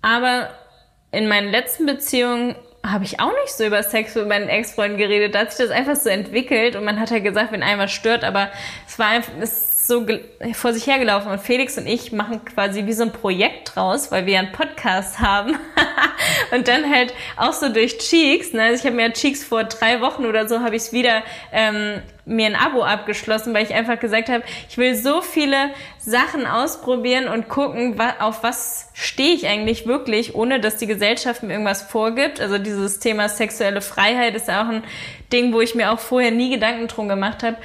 Aber in meinen letzten Beziehungen habe ich auch nicht so über Sex mit meinen Ex-Freunden geredet. Da hat sich das einfach so entwickelt und man hat ja gesagt, wenn einem was stört, aber es war einfach, es so vor sich hergelaufen und Felix und ich machen quasi wie so ein Projekt draus, weil wir einen Podcast haben und dann halt auch so durch Cheeks, ne? also ich habe mir Cheeks vor drei Wochen oder so habe ich wieder ähm, mir ein Abo abgeschlossen, weil ich einfach gesagt habe, ich will so viele Sachen ausprobieren und gucken, auf was stehe ich eigentlich wirklich, ohne dass die Gesellschaft mir irgendwas vorgibt. Also dieses Thema sexuelle Freiheit ist auch ein Ding, wo ich mir auch vorher nie Gedanken drum gemacht habe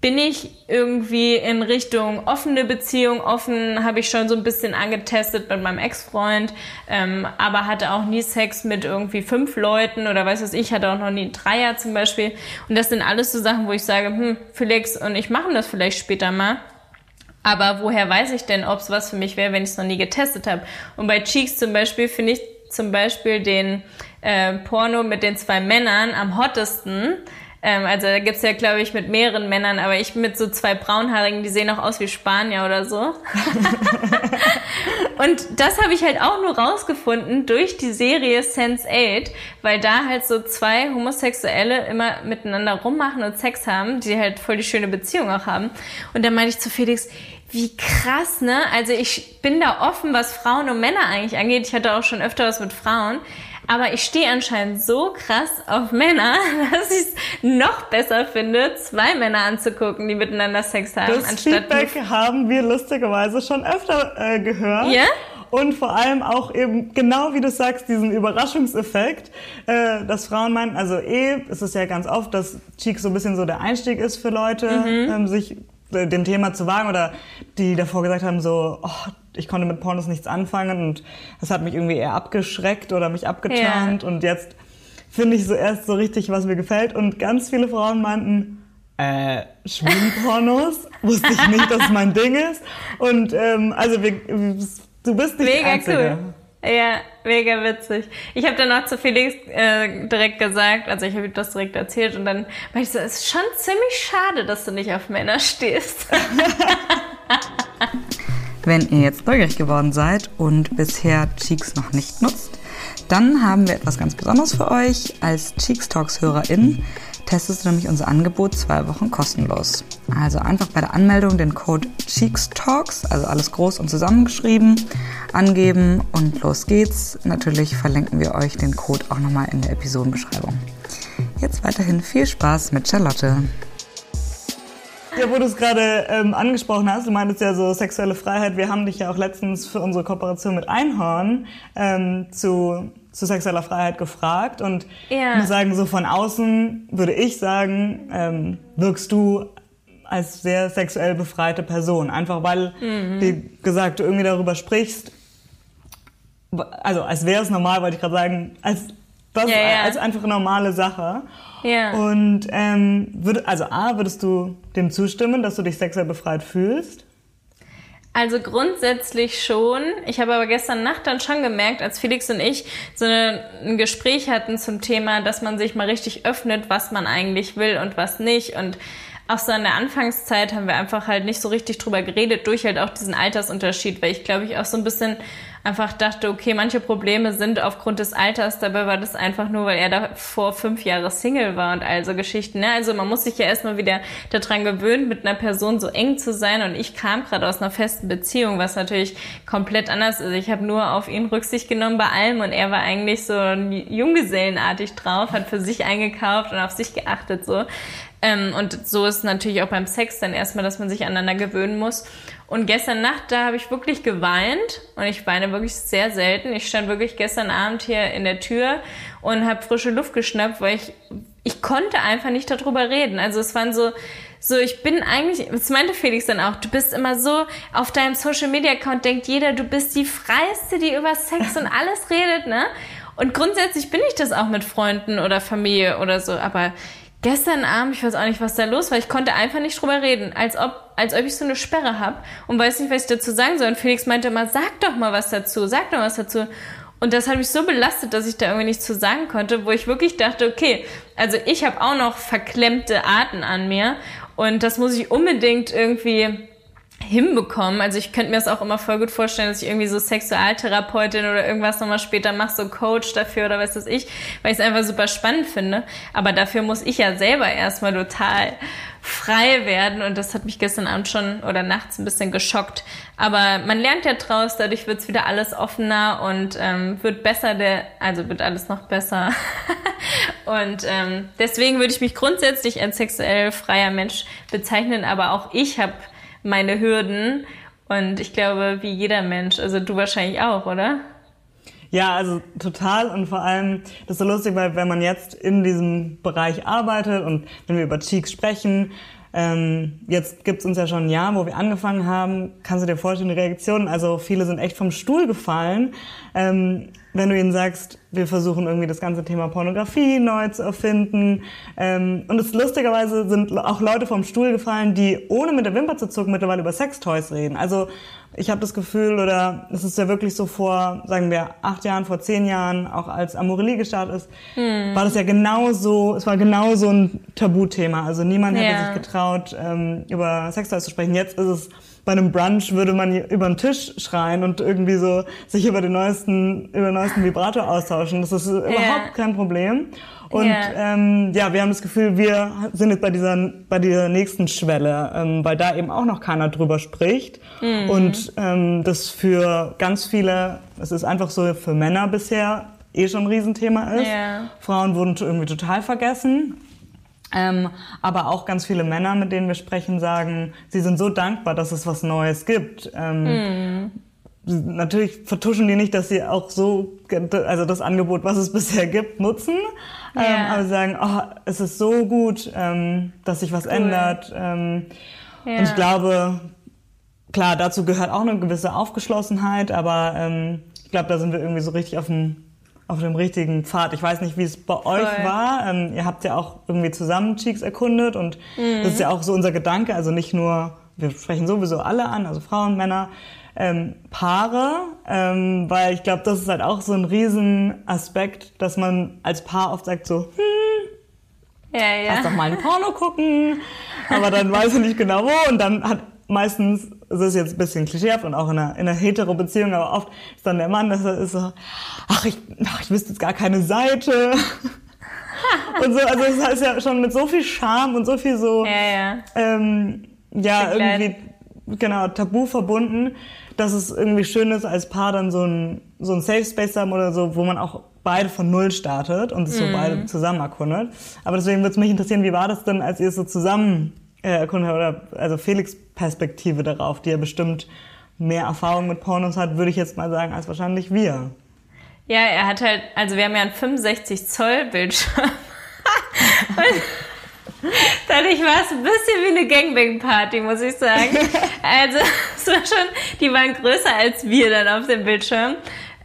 bin ich irgendwie in Richtung offene Beziehung. Offen habe ich schon so ein bisschen angetestet mit meinem Ex-Freund, ähm, aber hatte auch nie Sex mit irgendwie fünf Leuten oder weiß was ich, hatte auch noch nie einen Dreier zum Beispiel. Und das sind alles so Sachen, wo ich sage, hm, Felix und ich machen das vielleicht später mal. Aber woher weiß ich denn, ob es was für mich wäre, wenn ich es noch nie getestet habe? Und bei Cheeks zum Beispiel finde ich zum Beispiel den äh, Porno mit den zwei Männern am hottesten ähm, also da gibt's ja, glaube ich, mit mehreren Männern, aber ich mit so zwei braunhaarigen, die sehen auch aus wie Spanier oder so. und das habe ich halt auch nur rausgefunden durch die Serie Sense8, weil da halt so zwei Homosexuelle immer miteinander rummachen und Sex haben, die halt voll die schöne Beziehung auch haben. Und dann meinte ich zu Felix, wie krass, ne? Also ich bin da offen, was Frauen und Männer eigentlich angeht. Ich hatte auch schon öfter was mit Frauen. Aber ich stehe anscheinend so krass auf Männer, dass ich es noch besser finde, zwei Männer anzugucken, die miteinander Sex haben. Das anstatt Feedback haben wir lustigerweise schon öfter äh, gehört. Ja? Und vor allem auch eben, genau wie du sagst, diesen Überraschungseffekt, äh, dass Frauen meinen, also eh, es ist ja ganz oft, dass Cheek so ein bisschen so der Einstieg ist für Leute, mhm. ähm, sich dem Thema zu wagen oder die davor gesagt haben so, oh, ich konnte mit Pornos nichts anfangen und das hat mich irgendwie eher abgeschreckt oder mich abgeturnt ja. und jetzt finde ich so erst so richtig, was mir gefällt und ganz viele Frauen meinten, äh, Schwulenpornos, wusste ich nicht, dass es mein Ding ist und ähm, also wir, du bist nicht Mega die Einzige. Cool. Ja, mega witzig. Ich habe dann auch zu Felix äh, direkt gesagt, also ich habe das direkt erzählt und dann meinte ich so, es ist schon ziemlich schade, dass du nicht auf Männer stehst. Wenn ihr jetzt neugierig geworden seid und bisher Cheeks noch nicht nutzt, dann haben wir etwas ganz Besonderes für euch. Als Cheeks Talks HörerInnen testest du nämlich unser Angebot zwei Wochen kostenlos. Also einfach bei der Anmeldung den Code Cheeks Talks, also alles groß und zusammengeschrieben, angeben und los geht's. Natürlich verlinken wir euch den Code auch nochmal in der Episodenbeschreibung. Jetzt weiterhin viel Spaß mit Charlotte. Ja, wo du es gerade ähm, angesprochen hast, du meintest ja so sexuelle Freiheit. Wir haben dich ja auch letztens für unsere Kooperation mit Einhorn ähm, zu, zu sexueller Freiheit gefragt. Und ja. ich muss sagen, so von außen würde ich sagen, ähm, wirkst du als sehr sexuell befreite Person. Einfach weil, mhm. wie gesagt, du irgendwie darüber sprichst. Also als wäre es normal, wollte ich gerade sagen, als das ja, ja. als einfach eine normale Sache. Ja. Und ähm, würd, also A, würdest du dem zustimmen, dass du dich sexuell befreit fühlst? Also grundsätzlich schon. Ich habe aber gestern Nacht dann schon gemerkt, als Felix und ich so ein Gespräch hatten zum Thema, dass man sich mal richtig öffnet, was man eigentlich will und was nicht. Und auch so in der Anfangszeit haben wir einfach halt nicht so richtig drüber geredet, durch halt auch diesen Altersunterschied, weil ich glaube ich auch so ein bisschen einfach dachte, okay, manche Probleme sind aufgrund des Alters, dabei war das einfach nur, weil er da vor fünf Jahre Single war und all so Geschichten. Ne? Also man muss sich ja erstmal wieder daran gewöhnen, mit einer Person so eng zu sein und ich kam gerade aus einer festen Beziehung, was natürlich komplett anders ist. Ich habe nur auf ihn Rücksicht genommen bei allem und er war eigentlich so junggesellenartig drauf, hat für sich eingekauft und auf sich geachtet so. Ähm, und so ist natürlich auch beim Sex dann erstmal, dass man sich aneinander gewöhnen muss. Und gestern Nacht, da habe ich wirklich geweint und ich weine wirklich sehr selten. Ich stand wirklich gestern Abend hier in der Tür und habe frische Luft geschnappt, weil ich ich konnte einfach nicht darüber reden. Also es waren so so ich bin eigentlich, das meinte Felix dann auch, du bist immer so auf deinem Social Media Account denkt jeder, du bist die freiste, die über Sex und alles redet, ne? Und grundsätzlich bin ich das auch mit Freunden oder Familie oder so, aber gestern Abend, ich weiß auch nicht, was da los war, ich konnte einfach nicht drüber reden, als ob, als ob ich so eine Sperre habe und weiß nicht, was ich dazu sagen soll. Und Felix meinte immer, sag doch mal was dazu, sag doch was dazu. Und das hat mich so belastet, dass ich da irgendwie nichts zu sagen konnte, wo ich wirklich dachte, okay, also ich habe auch noch verklemmte Arten an mir und das muss ich unbedingt irgendwie hinbekommen. Also ich könnte mir das auch immer voll gut vorstellen, dass ich irgendwie so Sexualtherapeutin oder irgendwas nochmal später mache, so Coach dafür oder was weiß ich, weil ich es einfach super spannend finde. Aber dafür muss ich ja selber erstmal total frei werden und das hat mich gestern Abend schon oder nachts ein bisschen geschockt. Aber man lernt ja draus, dadurch wird es wieder alles offener und ähm, wird besser, der, also wird alles noch besser. und ähm, deswegen würde ich mich grundsätzlich als sexuell freier Mensch bezeichnen, aber auch ich habe meine Hürden. Und ich glaube, wie jeder Mensch, also du wahrscheinlich auch, oder? Ja, also total und vor allem, das ist so lustig, weil wenn man jetzt in diesem Bereich arbeitet und wenn wir über Cheeks sprechen, ähm, jetzt gibt's uns ja schon ein Jahr, wo wir angefangen haben, kannst du dir vorstellen, die Reaktionen, also viele sind echt vom Stuhl gefallen, ähm, wenn du ihnen sagst, wir versuchen irgendwie das ganze Thema Pornografie neu zu erfinden. Ähm, und es lustigerweise sind auch Leute vom Stuhl gefallen, die ohne mit der Wimper zu zucken mittlerweile über Sextoys reden. Also ich habe das Gefühl, oder es ist ja wirklich so vor, sagen wir, acht Jahren, vor zehn Jahren, auch als Amorelie gestartet ist, hm. war das ja genauso, es war genau so ein Tabuthema. Also niemand ja. hätte sich getraut, ähm, über Sextoys zu sprechen. Jetzt ist es bei einem Brunch würde man über den Tisch schreien und irgendwie so sich über den neuesten, über den neuesten Vibrator austauschen. Das ist ja. überhaupt kein Problem. Und ja. Ähm, ja, wir haben das Gefühl, wir sind jetzt bei dieser, bei dieser nächsten Schwelle, ähm, weil da eben auch noch keiner drüber spricht. Mhm. Und ähm, das für ganz viele, es ist einfach so für Männer bisher eh schon ein Riesenthema ist. Ja. Frauen wurden irgendwie total vergessen. Ähm, aber auch ganz viele Männer, mit denen wir sprechen, sagen, sie sind so dankbar, dass es was Neues gibt. Ähm, mm. Natürlich vertuschen die nicht, dass sie auch so, also das Angebot, was es bisher gibt, nutzen. Yeah. Ähm, aber sie sagen, oh, es ist so gut, ähm, dass sich was cool. ändert. Ähm, yeah. Und ich glaube, klar, dazu gehört auch eine gewisse Aufgeschlossenheit, aber ähm, ich glaube, da sind wir irgendwie so richtig auf dem auf dem richtigen Pfad. Ich weiß nicht, wie es bei Voll. euch war. Ähm, ihr habt ja auch irgendwie zusammen Cheeks erkundet und mhm. das ist ja auch so unser Gedanke. Also nicht nur, wir sprechen sowieso alle an, also Frauen, Männer, ähm, Paare, ähm, weil ich glaube, das ist halt auch so ein Riesenaspekt, dass man als Paar oft sagt so, hm, ja, ja. lass doch mal ein Porno gucken, aber dann weiß ich nicht genau wo und dann hat meistens, das ist jetzt ein bisschen klischeehaft und auch in einer, in einer hetero Beziehung, aber oft ist dann der Mann, das ist so, ach, ich, ach, ich wüsste jetzt gar keine Seite. und so, also das heißt ja schon mit so viel Charme und so viel so, ja, ja. Ähm, ja irgendwie, genau, Tabu verbunden, dass es irgendwie schön ist, als Paar dann so ein, so ein Safe Space haben oder so, wo man auch beide von Null startet und es mm. so beide zusammen erkundet. Aber deswegen würde es mich interessieren, wie war das denn, als ihr es so zusammen äh, oder also Felix Perspektive darauf, die ja bestimmt mehr Erfahrung mit Pornos hat, würde ich jetzt mal sagen, als wahrscheinlich wir. Ja, er hat halt, also wir haben ja einen 65 Zoll Bildschirm. Dadurch war es ein bisschen wie eine Gangbang-Party, muss ich sagen. Also, es war schon, die waren größer als wir dann auf dem Bildschirm.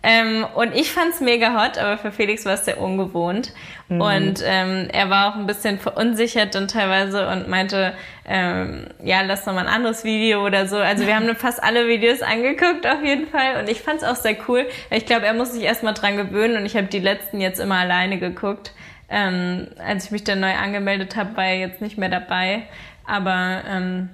Ähm, und ich fand's mega hot, aber für Felix war es sehr ungewohnt. Mhm. Und ähm, er war auch ein bisschen verunsichert dann teilweise und meinte, ähm, ja, lass noch mal ein anderes Video oder so. Also wir haben fast alle Videos angeguckt auf jeden Fall. Und ich fand's auch sehr cool. Ich glaube, er muss sich erstmal dran gewöhnen und ich habe die letzten jetzt immer alleine geguckt. Ähm, als ich mich dann neu angemeldet habe, war er jetzt nicht mehr dabei. Aber ähm,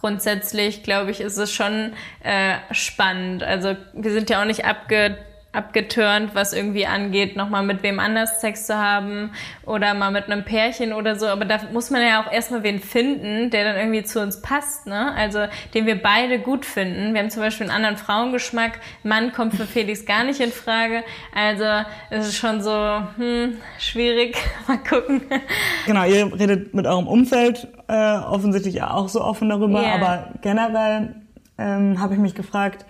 grundsätzlich, glaube ich, ist es schon äh, spannend. Also wir sind ja auch nicht abge abgeturnt, was irgendwie angeht, nochmal mit wem anders Sex zu haben oder mal mit einem Pärchen oder so. Aber da muss man ja auch erstmal wen finden, der dann irgendwie zu uns passt, ne? Also den wir beide gut finden. Wir haben zum Beispiel einen anderen Frauengeschmack. Mann kommt für Felix gar nicht in Frage. Also es ist schon so hm, schwierig. mal gucken. Genau, ihr redet mit eurem Umfeld äh, offensichtlich auch so offen darüber, yeah. aber generell ähm, habe ich mich gefragt,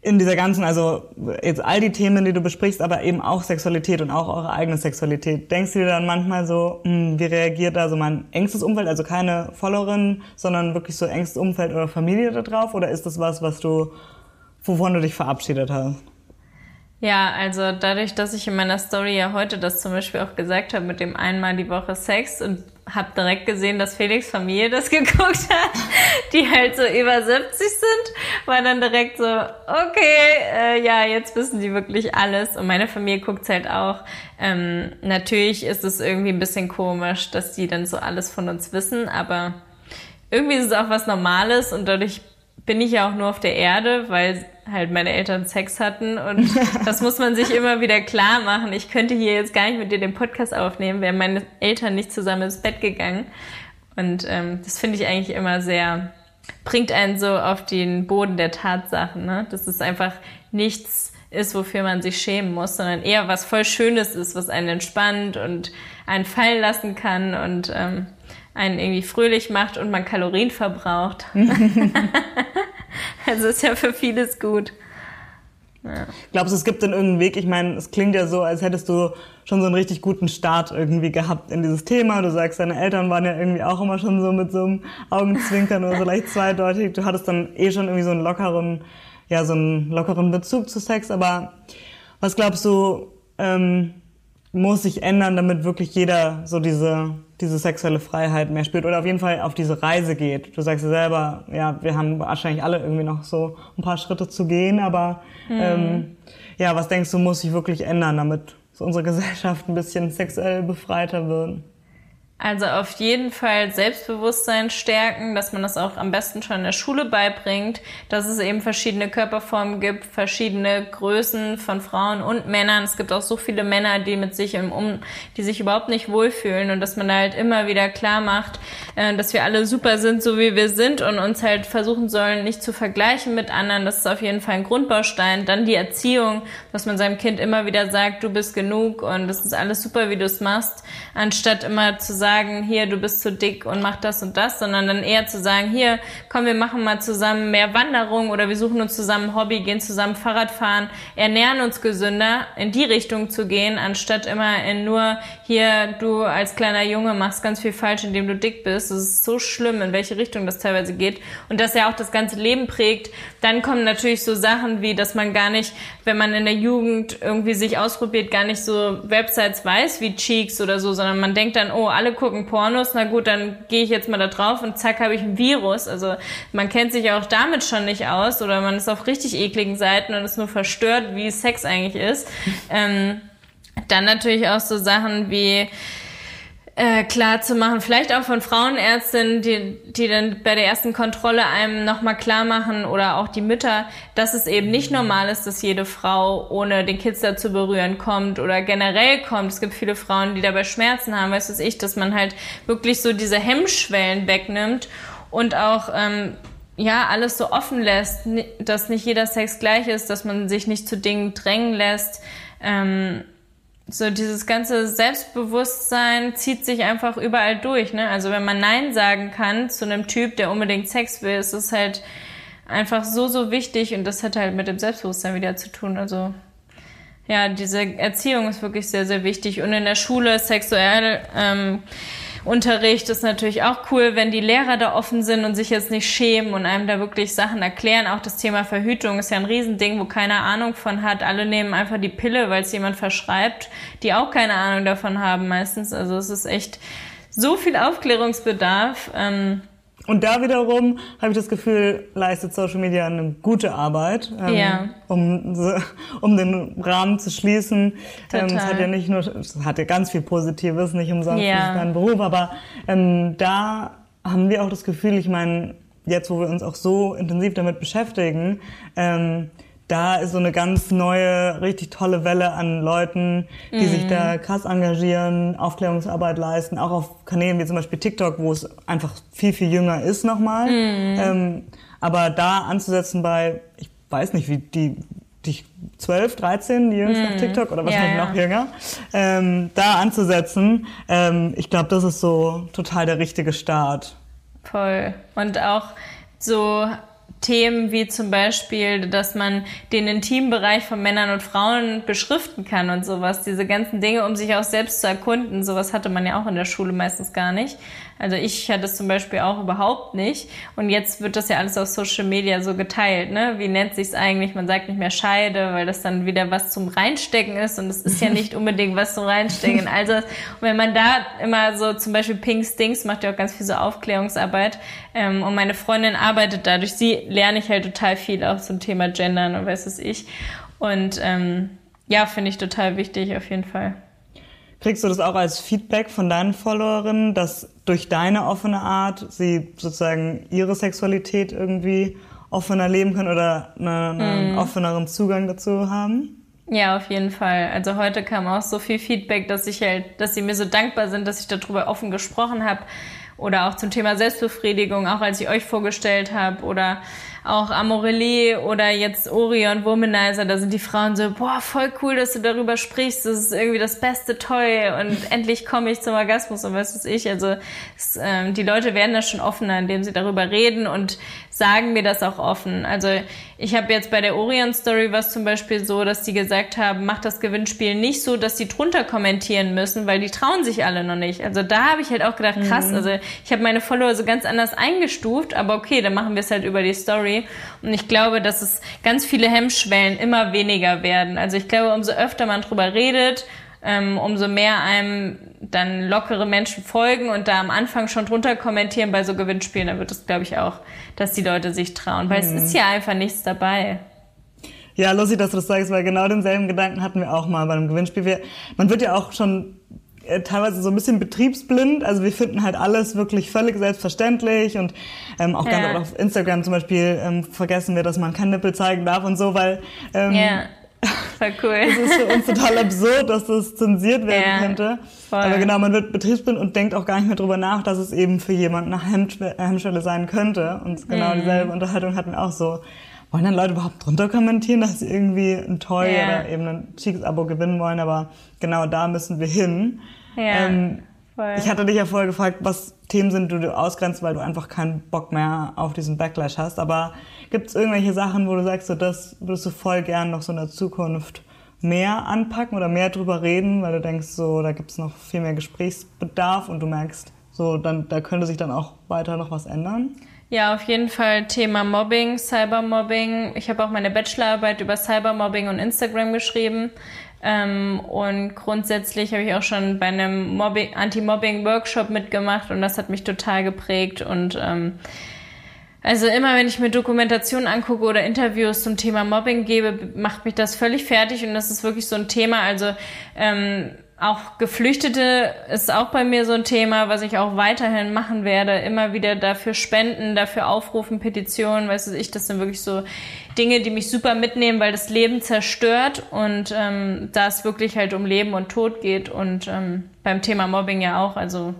in dieser ganzen, also jetzt all die Themen, die du besprichst, aber eben auch Sexualität und auch eure eigene Sexualität. Denkst du dir dann manchmal so, mh, hm, wie reagiert da so mein engstes Umfeld, also keine Followerin, sondern wirklich so engstes Umfeld oder Familie da drauf? Oder ist das was, was du, wovon du dich verabschiedet hast? Ja, also dadurch, dass ich in meiner Story ja heute das zum Beispiel auch gesagt habe mit dem einmal die Woche Sex und habe direkt gesehen, dass Felix Familie das geguckt hat, die halt so über 70 sind, war dann direkt so, okay, äh, ja, jetzt wissen die wirklich alles. Und meine Familie guckt's halt auch. Ähm, natürlich ist es irgendwie ein bisschen komisch, dass die dann so alles von uns wissen, aber irgendwie ist es auch was Normales und dadurch bin ich ja auch nur auf der Erde, weil halt meine Eltern Sex hatten und das muss man sich immer wieder klar machen. Ich könnte hier jetzt gar nicht mit dir den Podcast aufnehmen, wären meine Eltern nicht zusammen ins Bett gegangen. Und ähm, das finde ich eigentlich immer sehr, bringt einen so auf den Boden der Tatsachen, ne? dass es einfach nichts ist, wofür man sich schämen muss, sondern eher was voll Schönes ist, was einen entspannt und einen fallen lassen kann und ähm, einen irgendwie fröhlich macht und man Kalorien verbraucht. Also ist ja für vieles gut. Ja. Glaubst du, es gibt denn irgendeinen Weg? Ich meine, es klingt ja so, als hättest du schon so einen richtig guten Start irgendwie gehabt in dieses Thema. Du sagst, deine Eltern waren ja irgendwie auch immer schon so mit so einem Augenzwinkern oder so leicht zweideutig. Du hattest dann eh schon irgendwie so einen lockeren, ja, so einen lockeren Bezug zu Sex. Aber was glaubst du, ähm, muss sich ändern, damit wirklich jeder so diese, diese sexuelle Freiheit mehr spürt oder auf jeden Fall auf diese Reise geht. Du sagst ja selber, ja, wir haben wahrscheinlich alle irgendwie noch so ein paar Schritte zu gehen, aber mhm. ähm, ja, was denkst du, muss sich wirklich ändern, damit so unsere Gesellschaft ein bisschen sexuell befreiter wird? Also auf jeden Fall Selbstbewusstsein stärken, dass man das auch am besten schon in der Schule beibringt, dass es eben verschiedene Körperformen gibt, verschiedene Größen von Frauen und Männern. Es gibt auch so viele Männer, die mit sich im Um, die sich überhaupt nicht wohlfühlen und dass man halt immer wieder klar macht, äh, dass wir alle super sind, so wie wir sind und uns halt versuchen sollen, nicht zu vergleichen mit anderen. Das ist auf jeden Fall ein Grundbaustein. Dann die Erziehung, dass man seinem Kind immer wieder sagt, du bist genug und das ist alles super, wie du es machst, anstatt immer zu sagen, sagen, hier, du bist zu dick und mach das und das, sondern dann eher zu sagen, hier, komm, wir machen mal zusammen mehr Wanderung oder wir suchen uns zusammen Hobby, gehen zusammen Fahrrad fahren, ernähren uns gesünder, in die Richtung zu gehen, anstatt immer in nur, hier, du als kleiner Junge machst ganz viel falsch, indem du dick bist. Das ist so schlimm, in welche Richtung das teilweise geht. Und dass ja auch das ganze Leben prägt. Dann kommen natürlich so Sachen wie, dass man gar nicht, wenn man in der Jugend irgendwie sich ausprobiert, gar nicht so Websites weiß wie Cheeks oder so, sondern man denkt dann, oh, alle gucken Pornos, na gut, dann gehe ich jetzt mal da drauf und zack, habe ich ein Virus. Also man kennt sich auch damit schon nicht aus oder man ist auf richtig ekligen Seiten und ist nur verstört, wie Sex eigentlich ist. Ähm, dann natürlich auch so Sachen wie äh, klar zu machen, vielleicht auch von Frauenärztinnen, die, die dann bei der ersten Kontrolle einem nochmal klar machen oder auch die Mütter, dass es eben nicht normal ist, dass jede Frau ohne den Kitzler zu berühren kommt oder generell kommt. Es gibt viele Frauen, die dabei Schmerzen haben, weißt du ich, dass man halt wirklich so diese Hemmschwellen wegnimmt und auch ähm, ja alles so offen lässt, dass nicht jeder Sex gleich ist, dass man sich nicht zu Dingen drängen lässt. Ähm, so dieses ganze Selbstbewusstsein zieht sich einfach überall durch. Ne? Also wenn man Nein sagen kann zu einem Typ, der unbedingt Sex will, ist es halt einfach so, so wichtig und das hat halt mit dem Selbstbewusstsein wieder zu tun. Also ja, diese Erziehung ist wirklich sehr, sehr wichtig. Und in der Schule sexuell ähm, Unterricht ist natürlich auch cool, wenn die Lehrer da offen sind und sich jetzt nicht schämen und einem da wirklich Sachen erklären. Auch das Thema Verhütung ist ja ein Riesending, wo keiner Ahnung von hat. Alle nehmen einfach die Pille, weil es jemand verschreibt, die auch keine Ahnung davon haben meistens. Also es ist echt so viel Aufklärungsbedarf. Ähm, und da wiederum habe ich das Gefühl, leistet Social Media eine gute Arbeit, ähm, ja. um, um den Rahmen zu schließen. Ähm, es hat ja nicht nur, es hat ja ganz viel Positives, nicht umsonst ja. ist mein Beruf, aber ähm, da haben wir auch das Gefühl, ich meine, jetzt wo wir uns auch so intensiv damit beschäftigen, ähm, da ist so eine ganz neue, richtig tolle Welle an Leuten, die mhm. sich da krass engagieren, Aufklärungsarbeit leisten, auch auf Kanälen wie zum Beispiel TikTok, wo es einfach viel, viel jünger ist nochmal. Mhm. Ähm, aber da anzusetzen bei, ich weiß nicht, wie die, die 12, 13, die jüngsten mhm. auf TikTok oder wahrscheinlich ja, ja. noch jünger, ähm, da anzusetzen, ähm, ich glaube, das ist so total der richtige Start. Voll. Und auch so Themen wie zum Beispiel, dass man den Intimbereich von Männern und Frauen beschriften kann und sowas. Diese ganzen Dinge, um sich auch selbst zu erkunden. Sowas hatte man ja auch in der Schule meistens gar nicht. Also ich hatte es zum Beispiel auch überhaupt nicht. Und jetzt wird das ja alles auf Social Media so geteilt. Ne? Wie nennt sich's eigentlich? Man sagt nicht mehr Scheide, weil das dann wieder was zum Reinstecken ist. Und es ist ja nicht unbedingt was zum Reinstecken. Also wenn man da immer so zum Beispiel Pink Stinks macht ja auch ganz viel so Aufklärungsarbeit. Ähm, und meine Freundin arbeitet dadurch. Sie lerne ich halt total viel auch zum Thema Gendern und weiß es ich. Und ähm, ja, finde ich total wichtig auf jeden Fall. Kriegst du das auch als Feedback von deinen Followerinnen, dass durch deine offene Art sie sozusagen ihre Sexualität irgendwie offener leben können oder einen mm. offeneren Zugang dazu haben? Ja, auf jeden Fall. Also heute kam auch so viel Feedback, dass ich halt, dass sie mir so dankbar sind, dass ich darüber offen gesprochen habe. Oder auch zum Thema Selbstbefriedigung, auch als ich euch vorgestellt habe. Oder auch Amorelie oder jetzt Orion Womanizer, da sind die Frauen so, boah, voll cool, dass du darüber sprichst, das ist irgendwie das beste Toy und endlich komme ich zum Orgasmus und was weiß ich. Also es, ähm, die Leute werden da schon offener, indem sie darüber reden und sagen mir das auch offen. Also ich habe jetzt bei der Orion Story was zum Beispiel so, dass die gesagt haben, mach das Gewinnspiel nicht so, dass die drunter kommentieren müssen, weil die trauen sich alle noch nicht. Also da habe ich halt auch gedacht, krass, mhm. also ich habe meine Follower so ganz anders eingestuft, aber okay, dann machen wir es halt über die Story. Und ich glaube, dass es ganz viele Hemmschwellen immer weniger werden. Also ich glaube, umso öfter man drüber redet, ähm, umso mehr einem dann lockere Menschen folgen und da am Anfang schon drunter kommentieren bei so Gewinnspielen, dann wird es, glaube ich, auch, dass die Leute sich trauen, weil mhm. es ist ja einfach nichts dabei. Ja, lustig, dass du das sagst, weil genau denselben Gedanken hatten wir auch mal bei einem Gewinnspiel. Wir, man wird ja auch schon äh, teilweise so ein bisschen betriebsblind. Also wir finden halt alles wirklich völlig selbstverständlich und ähm, auch ja. ganz auf Instagram zum Beispiel ähm, vergessen wir, dass man kein Nippel zeigen darf und so, weil ähm, ja. Voll cool. Es ist für uns total absurd, dass das zensiert werden ja, könnte. Voll. Aber genau, man wird betriebsblind und denkt auch gar nicht mehr drüber nach, dass es eben für jemanden eine Hemmschwelle sein könnte. Und genau mhm. dieselbe Unterhaltung hatten wir auch so. Wollen dann Leute überhaupt drunter kommentieren, dass sie irgendwie ein Toy ja. oder eben ein Cheeks-Abo gewinnen wollen? Aber genau da müssen wir hin. Ja, ähm, ich hatte dich ja vorher gefragt, was Themen sind, die du ausgrenzt, weil du einfach keinen Bock mehr auf diesen Backlash hast. Aber gibt es irgendwelche Sachen, wo du sagst, so, das würdest du voll gern noch so in der Zukunft mehr anpacken oder mehr drüber reden, weil du denkst, so, da gibt es noch viel mehr Gesprächsbedarf und du merkst, so, dann, da könnte sich dann auch weiter noch was ändern? Ja, auf jeden Fall Thema Mobbing, Cybermobbing. Ich habe auch meine Bachelorarbeit über Cybermobbing und Instagram geschrieben. Ähm, und grundsätzlich habe ich auch schon bei einem Anti-Mobbing-Workshop mitgemacht und das hat mich total geprägt. Und ähm, also immer, wenn ich mir Dokumentationen angucke oder Interviews zum Thema Mobbing gebe, macht mich das völlig fertig und das ist wirklich so ein Thema. Also ähm, auch Geflüchtete ist auch bei mir so ein Thema, was ich auch weiterhin machen werde. Immer wieder dafür spenden, dafür aufrufen, Petitionen, weißt du, ich, das sind wirklich so Dinge, die mich super mitnehmen, weil das Leben zerstört und ähm, da es wirklich halt um Leben und Tod geht und ähm, beim Thema Mobbing ja auch. Also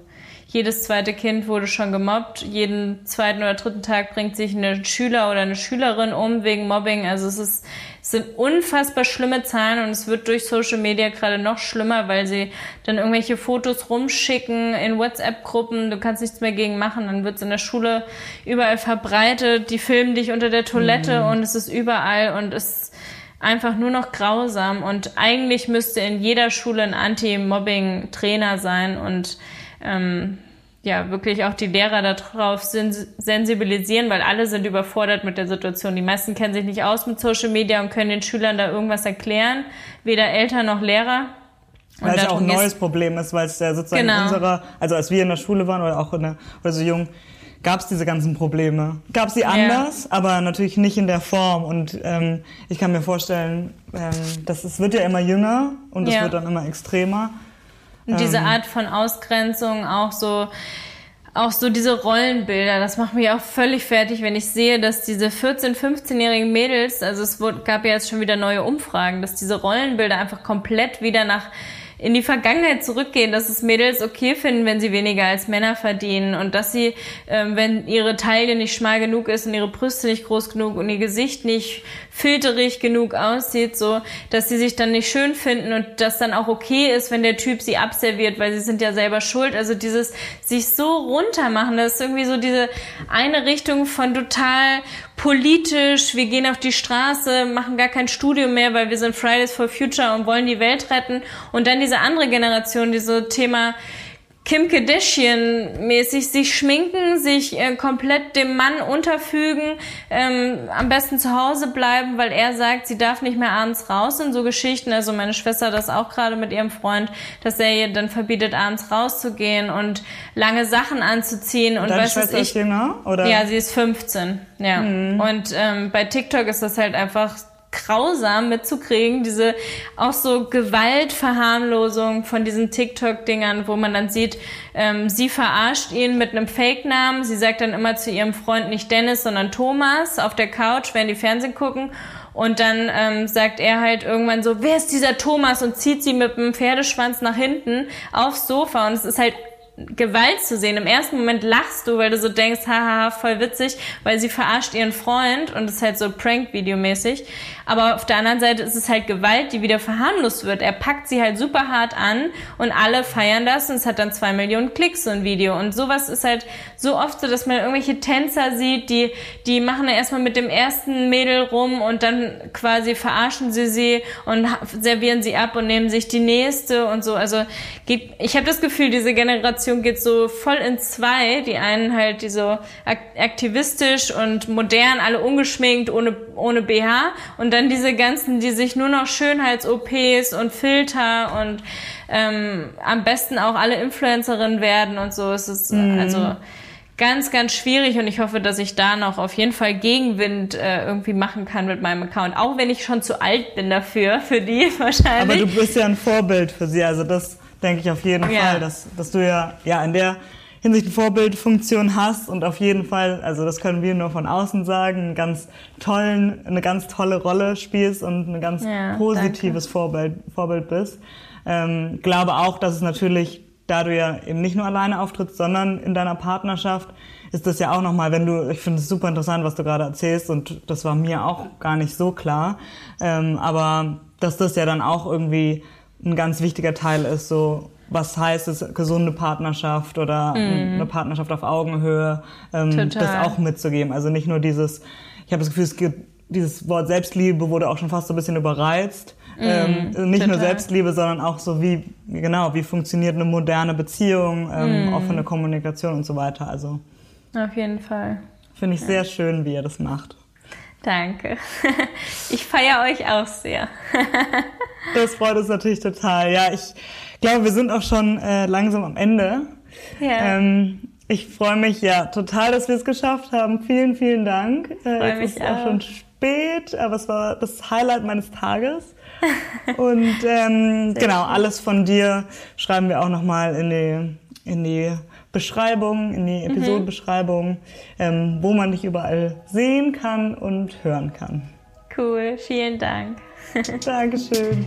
jedes zweite Kind wurde schon gemobbt. Jeden zweiten oder dritten Tag bringt sich eine Schüler oder eine Schülerin um wegen Mobbing. Also es, ist, es sind unfassbar schlimme Zahlen und es wird durch Social Media gerade noch schlimmer, weil sie dann irgendwelche Fotos rumschicken in WhatsApp-Gruppen. Du kannst nichts mehr gegen machen. Dann wird es in der Schule überall verbreitet. Die filmen dich unter der Toilette mhm. und es ist überall und es einfach nur noch grausam. Und eigentlich müsste in jeder Schule ein Anti-Mobbing-Trainer sein und ähm, ja, wirklich auch die Lehrer darauf sensibilisieren, weil alle sind überfordert mit der Situation. Die meisten kennen sich nicht aus mit Social Media und können den Schülern da irgendwas erklären, weder Eltern noch Lehrer. Weil es ja auch ein neues Problem ist, weil es ja sozusagen genau. in unserer, also als wir in der Schule waren oder auch in der, oder so jung, gab es diese ganzen Probleme. Gab sie anders, ja. aber natürlich nicht in der Form. Und ähm, ich kann mir vorstellen, ähm, dass es wird ja immer jünger und es ja. wird dann immer extremer. Und diese ähm. Art von Ausgrenzung, auch so, auch so diese Rollenbilder, das macht mich auch völlig fertig, wenn ich sehe, dass diese 14-, 15-jährigen Mädels, also es gab ja jetzt schon wieder neue Umfragen, dass diese Rollenbilder einfach komplett wieder nach in die Vergangenheit zurückgehen, dass es Mädels okay finden, wenn sie weniger als Männer verdienen und dass sie, ähm, wenn ihre Taille nicht schmal genug ist und ihre Brüste nicht groß genug und ihr Gesicht nicht filterig genug aussieht, so, dass sie sich dann nicht schön finden und das dann auch okay ist, wenn der Typ sie abserviert, weil sie sind ja selber schuld. Also dieses sich so runtermachen, das ist irgendwie so diese eine Richtung von total politisch, wir gehen auf die Straße, machen gar kein Studium mehr, weil wir sind Fridays for Future und wollen die Welt retten. Und dann diese andere Generation, die so Thema Kim Kardashian-mäßig sich schminken, sich äh, komplett dem Mann unterfügen, ähm, am besten zu Hause bleiben, weil er sagt, sie darf nicht mehr abends raus und so Geschichten. Also meine Schwester hat das auch gerade mit ihrem Freund, dass er ihr dann verbietet, abends rauszugehen und lange Sachen anzuziehen. Und Deine Schwester ich, ist jünger, oder? Ja, sie ist 15. Ja. Mhm. Und ähm, bei TikTok ist das halt einfach grausam mitzukriegen, diese auch so Gewaltverharmlosung von diesen TikTok-Dingern, wo man dann sieht, ähm, sie verarscht ihn mit einem Fake-Namen. Sie sagt dann immer zu ihrem Freund nicht Dennis, sondern Thomas auf der Couch, während die Fernsehen gucken. Und dann ähm, sagt er halt irgendwann so, wer ist dieser Thomas? Und zieht sie mit dem Pferdeschwanz nach hinten aufs Sofa. Und es ist halt Gewalt zu sehen. Im ersten Moment lachst du, weil du so denkst, haha, voll witzig, weil sie verarscht ihren Freund und ist halt so Prank-Video-mäßig. Aber auf der anderen Seite ist es halt Gewalt, die wieder verharmlost wird. Er packt sie halt super hart an und alle feiern das und es hat dann zwei Millionen Klicks, so ein Video. Und sowas ist halt so oft so, dass man irgendwelche Tänzer sieht, die, die machen dann erstmal mit dem ersten Mädel rum und dann quasi verarschen sie sie und servieren sie ab und nehmen sich die nächste und so. Also ich habe das Gefühl, diese Generation geht so voll in zwei. Die einen halt die so aktivistisch und modern, alle ungeschminkt, ohne, ohne BH und dann diese ganzen, die sich nur noch Schönheits-OPs und Filter und ähm, am besten auch alle Influencerinnen werden und so. Es ist mhm. also ganz, ganz schwierig und ich hoffe, dass ich da noch auf jeden Fall Gegenwind äh, irgendwie machen kann mit meinem Account. Auch wenn ich schon zu alt bin dafür, für die wahrscheinlich. Aber du bist ja ein Vorbild für sie, also das denke ich auf jeden ja. Fall, dass, dass du ja, ja in der Hinsicht eine Vorbildfunktion hast und auf jeden Fall, also das können wir nur von außen sagen, einen ganz tollen, eine ganz tolle Rolle spielst und ein ganz ja, positives Vorbild, Vorbild bist. Ähm, glaube auch, dass es natürlich, da du ja eben nicht nur alleine auftrittst, sondern in deiner Partnerschaft, ist das ja auch nochmal, wenn du, ich finde es super interessant, was du gerade erzählst und das war mir auch gar nicht so klar, ähm, aber dass das ja dann auch irgendwie ein ganz wichtiger Teil ist, so was heißt es, gesunde Partnerschaft oder mm. eine Partnerschaft auf Augenhöhe, ähm, das auch mitzugeben. Also nicht nur dieses, ich habe das Gefühl, es gibt, dieses Wort Selbstliebe wurde auch schon fast so ein bisschen überreizt. Mm, ähm, nicht total. nur Selbstliebe, sondern auch so wie, genau, wie funktioniert eine moderne Beziehung, ähm, mm. offene Kommunikation und so weiter. Also. Auf jeden Fall. Finde ich ja. sehr schön, wie ihr das macht. Danke. Ich feiere euch auch sehr. Das freut uns natürlich total. Ja, ich glaube, wir sind auch schon äh, langsam am Ende. Ja. Ähm, ich freue mich ja total, dass wir es geschafft haben. Vielen, vielen Dank. Äh, es ist auch. auch schon spät, aber es war das Highlight meines Tages. Und ähm, genau, alles von dir schreiben wir auch nochmal in die, in die Beschreibung, in die mhm. Episodenbeschreibung, mhm. ähm, wo man dich überall sehen kann und hören kann. Cool, vielen Dank. Dankeschön.